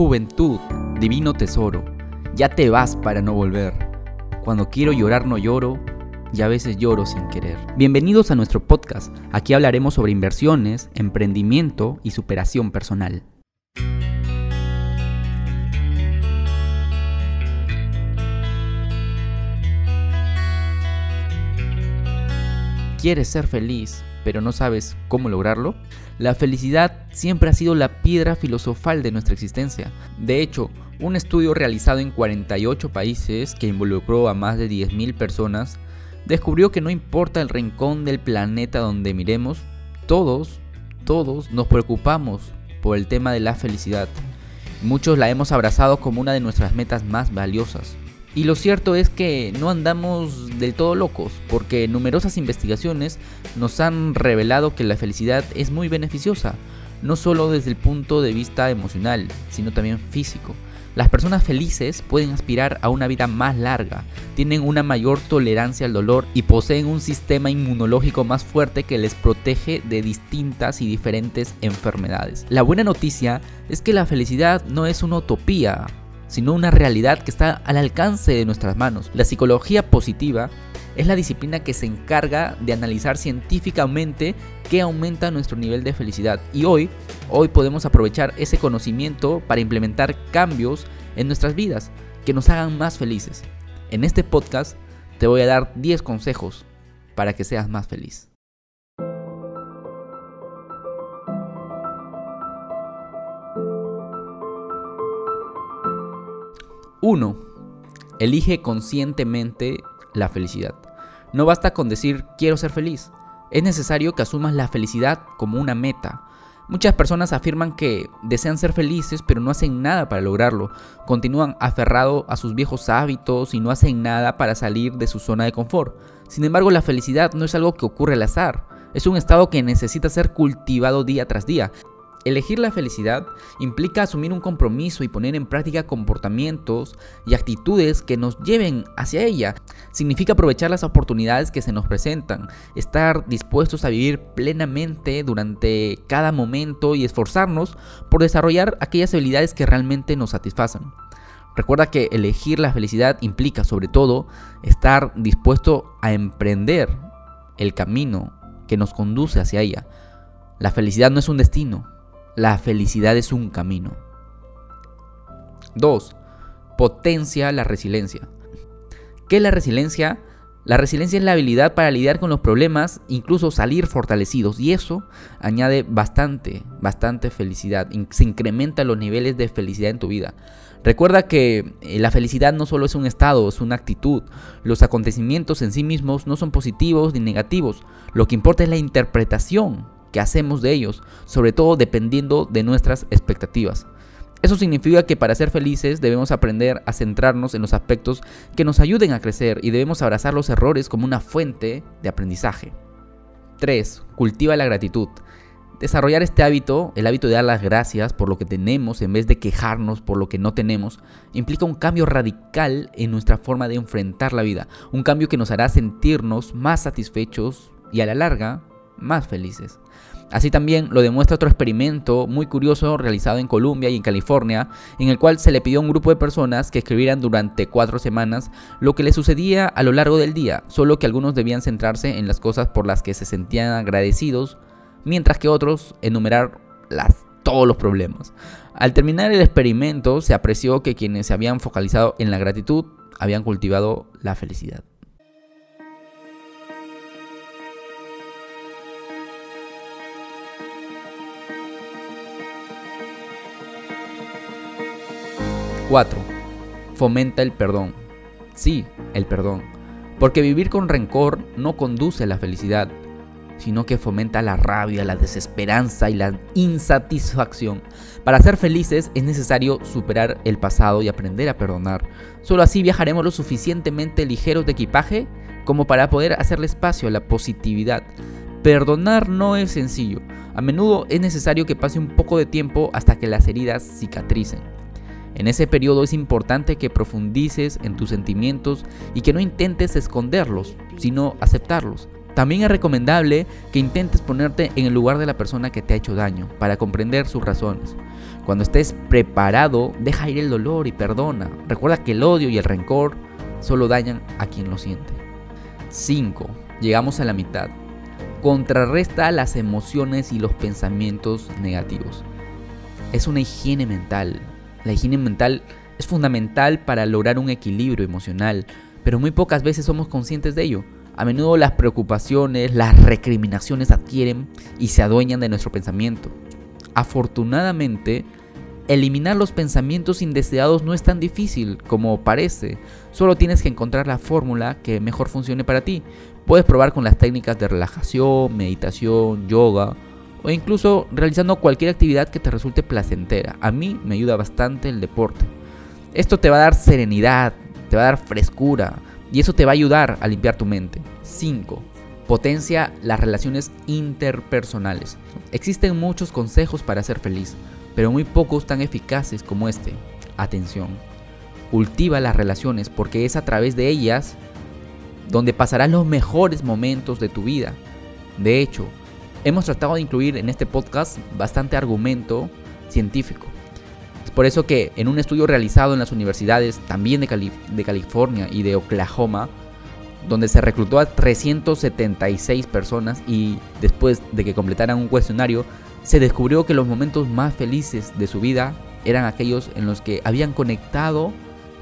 Juventud, divino tesoro, ya te vas para no volver. Cuando quiero llorar no lloro y a veces lloro sin querer. Bienvenidos a nuestro podcast. Aquí hablaremos sobre inversiones, emprendimiento y superación personal. ¿Quieres ser feliz, pero no sabes cómo lograrlo? La felicidad siempre ha sido la piedra filosofal de nuestra existencia. De hecho, un estudio realizado en 48 países que involucró a más de 10.000 personas descubrió que no importa el rincón del planeta donde miremos, todos, todos nos preocupamos por el tema de la felicidad. Muchos la hemos abrazado como una de nuestras metas más valiosas. Y lo cierto es que no andamos del todo locos, porque numerosas investigaciones nos han revelado que la felicidad es muy beneficiosa, no solo desde el punto de vista emocional, sino también físico. Las personas felices pueden aspirar a una vida más larga, tienen una mayor tolerancia al dolor y poseen un sistema inmunológico más fuerte que les protege de distintas y diferentes enfermedades. La buena noticia es que la felicidad no es una utopía, sino una realidad que está al alcance de nuestras manos. La psicología positiva es la disciplina que se encarga de analizar científicamente qué aumenta nuestro nivel de felicidad. Y hoy, hoy podemos aprovechar ese conocimiento para implementar cambios en nuestras vidas que nos hagan más felices. En este podcast te voy a dar 10 consejos para que seas más feliz. 1. Elige conscientemente la felicidad. No basta con decir quiero ser feliz. Es necesario que asumas la felicidad como una meta. Muchas personas afirman que desean ser felices pero no hacen nada para lograrlo. Continúan aferrados a sus viejos hábitos y no hacen nada para salir de su zona de confort. Sin embargo, la felicidad no es algo que ocurre al azar. Es un estado que necesita ser cultivado día tras día. Elegir la felicidad implica asumir un compromiso y poner en práctica comportamientos y actitudes que nos lleven hacia ella. Significa aprovechar las oportunidades que se nos presentan, estar dispuestos a vivir plenamente durante cada momento y esforzarnos por desarrollar aquellas habilidades que realmente nos satisfacen. Recuerda que elegir la felicidad implica sobre todo estar dispuesto a emprender el camino que nos conduce hacia ella. La felicidad no es un destino, la felicidad es un camino. 2. Potencia la resiliencia. ¿Qué es la resiliencia? La resiliencia es la habilidad para lidiar con los problemas, incluso salir fortalecidos. Y eso añade bastante, bastante felicidad. Se incrementa los niveles de felicidad en tu vida. Recuerda que eh, la felicidad no solo es un estado, es una actitud. Los acontecimientos en sí mismos no son positivos ni negativos. Lo que importa es la interpretación que hacemos de ellos, sobre todo dependiendo de nuestras expectativas. Eso significa que para ser felices debemos aprender a centrarnos en los aspectos que nos ayuden a crecer y debemos abrazar los errores como una fuente de aprendizaje. 3. Cultiva la gratitud. Desarrollar este hábito, el hábito de dar las gracias por lo que tenemos en vez de quejarnos por lo que no tenemos, implica un cambio radical en nuestra forma de enfrentar la vida, un cambio que nos hará sentirnos más satisfechos y a la larga más felices. Así también lo demuestra otro experimento muy curioso realizado en Colombia y en California, en el cual se le pidió a un grupo de personas que escribieran durante cuatro semanas lo que les sucedía a lo largo del día, solo que algunos debían centrarse en las cosas por las que se sentían agradecidos, mientras que otros enumerar las, todos los problemas. Al terminar el experimento se apreció que quienes se habían focalizado en la gratitud habían cultivado la felicidad. 4. Fomenta el perdón. Sí, el perdón. Porque vivir con rencor no conduce a la felicidad, sino que fomenta la rabia, la desesperanza y la insatisfacción. Para ser felices es necesario superar el pasado y aprender a perdonar. Solo así viajaremos lo suficientemente ligeros de equipaje como para poder hacerle espacio a la positividad. Perdonar no es sencillo. A menudo es necesario que pase un poco de tiempo hasta que las heridas cicatricen. En ese periodo es importante que profundices en tus sentimientos y que no intentes esconderlos, sino aceptarlos. También es recomendable que intentes ponerte en el lugar de la persona que te ha hecho daño para comprender sus razones. Cuando estés preparado, deja ir el dolor y perdona. Recuerda que el odio y el rencor solo dañan a quien lo siente. 5. Llegamos a la mitad. Contrarresta las emociones y los pensamientos negativos. Es una higiene mental. La higiene mental es fundamental para lograr un equilibrio emocional, pero muy pocas veces somos conscientes de ello. A menudo las preocupaciones, las recriminaciones adquieren y se adueñan de nuestro pensamiento. Afortunadamente, eliminar los pensamientos indeseados no es tan difícil como parece. Solo tienes que encontrar la fórmula que mejor funcione para ti. Puedes probar con las técnicas de relajación, meditación, yoga o incluso realizando cualquier actividad que te resulte placentera. A mí me ayuda bastante el deporte. Esto te va a dar serenidad, te va a dar frescura y eso te va a ayudar a limpiar tu mente. 5. Potencia las relaciones interpersonales. Existen muchos consejos para ser feliz, pero muy pocos tan eficaces como este. Atención. Cultiva las relaciones porque es a través de ellas donde pasarás los mejores momentos de tu vida. De hecho, hemos tratado de incluir en este podcast bastante argumento científico. Es por eso que en un estudio realizado en las universidades también de, de California y de Oklahoma, donde se reclutó a 376 personas y después de que completaran un cuestionario, se descubrió que los momentos más felices de su vida eran aquellos en los que habían conectado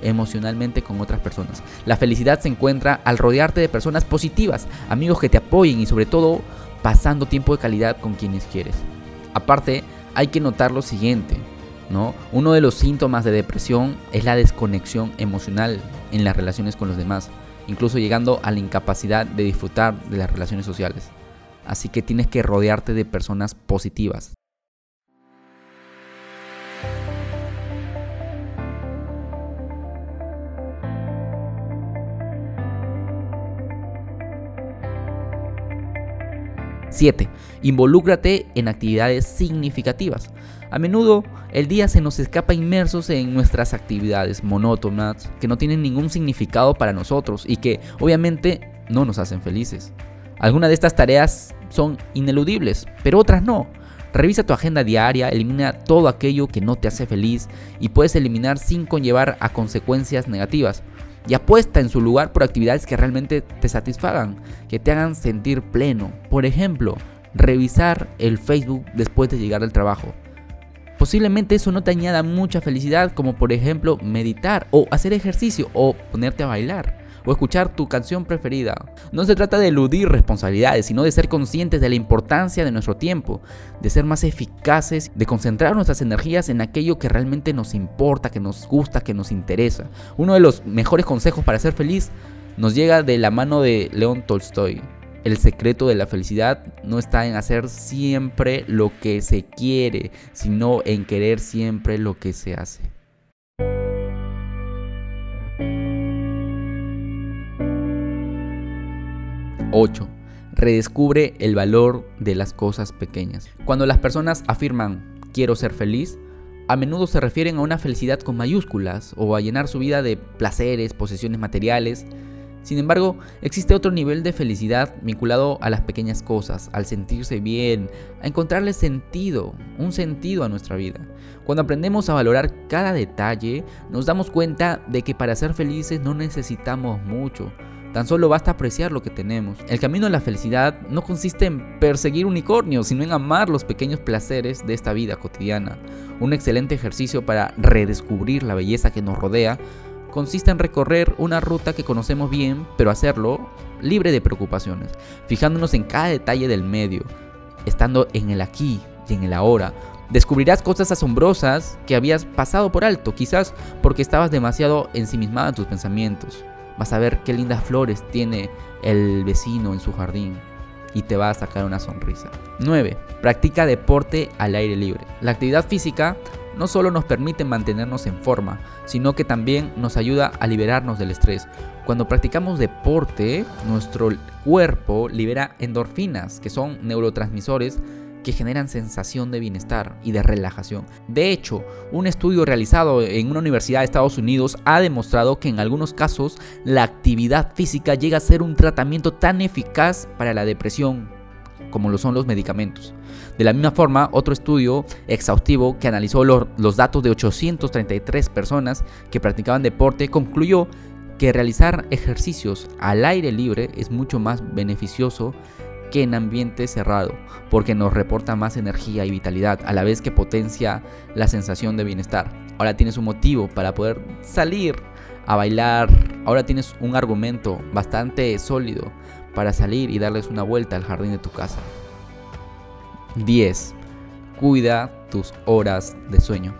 emocionalmente con otras personas. La felicidad se encuentra al rodearte de personas positivas, amigos que te apoyen y sobre todo pasando tiempo de calidad con quienes quieres. Aparte, hay que notar lo siguiente, ¿no? Uno de los síntomas de depresión es la desconexión emocional en las relaciones con los demás, incluso llegando a la incapacidad de disfrutar de las relaciones sociales. Así que tienes que rodearte de personas positivas, 7. Involúcrate en actividades significativas. A menudo el día se nos escapa inmersos en nuestras actividades monótonas que no tienen ningún significado para nosotros y que obviamente no nos hacen felices. Algunas de estas tareas son ineludibles, pero otras no. Revisa tu agenda diaria, elimina todo aquello que no te hace feliz y puedes eliminar sin conllevar a consecuencias negativas y apuesta en su lugar por actividades que realmente te satisfagan, que te hagan sentir pleno. Por ejemplo, revisar el Facebook después de llegar al trabajo. Posiblemente eso no te añada mucha felicidad como por ejemplo meditar o hacer ejercicio o ponerte a bailar o escuchar tu canción preferida. No se trata de eludir responsabilidades, sino de ser conscientes de la importancia de nuestro tiempo, de ser más eficaces, de concentrar nuestras energías en aquello que realmente nos importa, que nos gusta, que nos interesa. Uno de los mejores consejos para ser feliz nos llega de la mano de León Tolstoy. El secreto de la felicidad no está en hacer siempre lo que se quiere, sino en querer siempre lo que se hace. 8. Redescubre el valor de las cosas pequeñas. Cuando las personas afirman quiero ser feliz, a menudo se refieren a una felicidad con mayúsculas o a llenar su vida de placeres, posesiones materiales. Sin embargo, existe otro nivel de felicidad vinculado a las pequeñas cosas, al sentirse bien, a encontrarle sentido, un sentido a nuestra vida. Cuando aprendemos a valorar cada detalle, nos damos cuenta de que para ser felices no necesitamos mucho, Tan solo basta apreciar lo que tenemos. El camino a la felicidad no consiste en perseguir unicornios, sino en amar los pequeños placeres de esta vida cotidiana. Un excelente ejercicio para redescubrir la belleza que nos rodea consiste en recorrer una ruta que conocemos bien, pero hacerlo libre de preocupaciones, fijándonos en cada detalle del medio, estando en el aquí y en el ahora. Descubrirás cosas asombrosas que habías pasado por alto, quizás porque estabas demasiado ensimismado en tus pensamientos. Vas a ver qué lindas flores tiene el vecino en su jardín y te va a sacar una sonrisa. 9. Practica deporte al aire libre. La actividad física no solo nos permite mantenernos en forma, sino que también nos ayuda a liberarnos del estrés. Cuando practicamos deporte, nuestro cuerpo libera endorfinas, que son neurotransmisores que generan sensación de bienestar y de relajación. De hecho, un estudio realizado en una universidad de Estados Unidos ha demostrado que en algunos casos la actividad física llega a ser un tratamiento tan eficaz para la depresión como lo son los medicamentos. De la misma forma, otro estudio exhaustivo que analizó los datos de 833 personas que practicaban deporte concluyó que realizar ejercicios al aire libre es mucho más beneficioso que en ambiente cerrado, porque nos reporta más energía y vitalidad, a la vez que potencia la sensación de bienestar. Ahora tienes un motivo para poder salir a bailar, ahora tienes un argumento bastante sólido para salir y darles una vuelta al jardín de tu casa. 10. Cuida tus horas de sueño.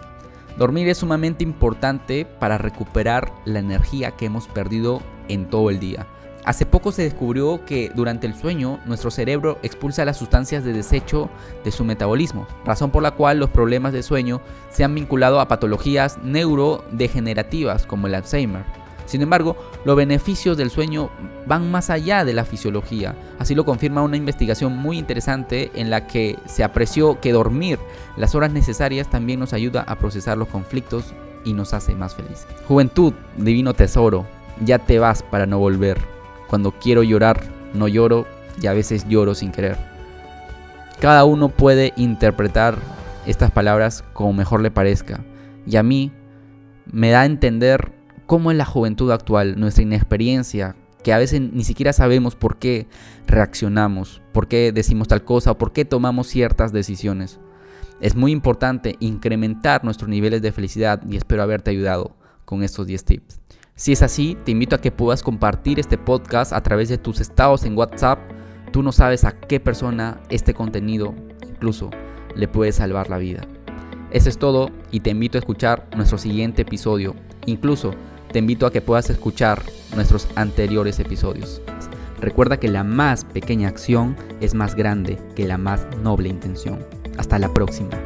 Dormir es sumamente importante para recuperar la energía que hemos perdido en todo el día. Hace poco se descubrió que durante el sueño nuestro cerebro expulsa las sustancias de desecho de su metabolismo, razón por la cual los problemas de sueño se han vinculado a patologías neurodegenerativas como el Alzheimer. Sin embargo, los beneficios del sueño van más allá de la fisiología. Así lo confirma una investigación muy interesante en la que se apreció que dormir las horas necesarias también nos ayuda a procesar los conflictos y nos hace más felices. Juventud, divino tesoro, ya te vas para no volver. Cuando quiero llorar, no lloro y a veces lloro sin querer. Cada uno puede interpretar estas palabras como mejor le parezca. Y a mí me da a entender cómo en la juventud actual, nuestra inexperiencia, que a veces ni siquiera sabemos por qué reaccionamos, por qué decimos tal cosa o por qué tomamos ciertas decisiones. Es muy importante incrementar nuestros niveles de felicidad y espero haberte ayudado con estos 10 tips. Si es así, te invito a que puedas compartir este podcast a través de tus estados en WhatsApp. Tú no sabes a qué persona este contenido incluso le puede salvar la vida. Eso es todo y te invito a escuchar nuestro siguiente episodio. Incluso te invito a que puedas escuchar nuestros anteriores episodios. Recuerda que la más pequeña acción es más grande que la más noble intención. Hasta la próxima.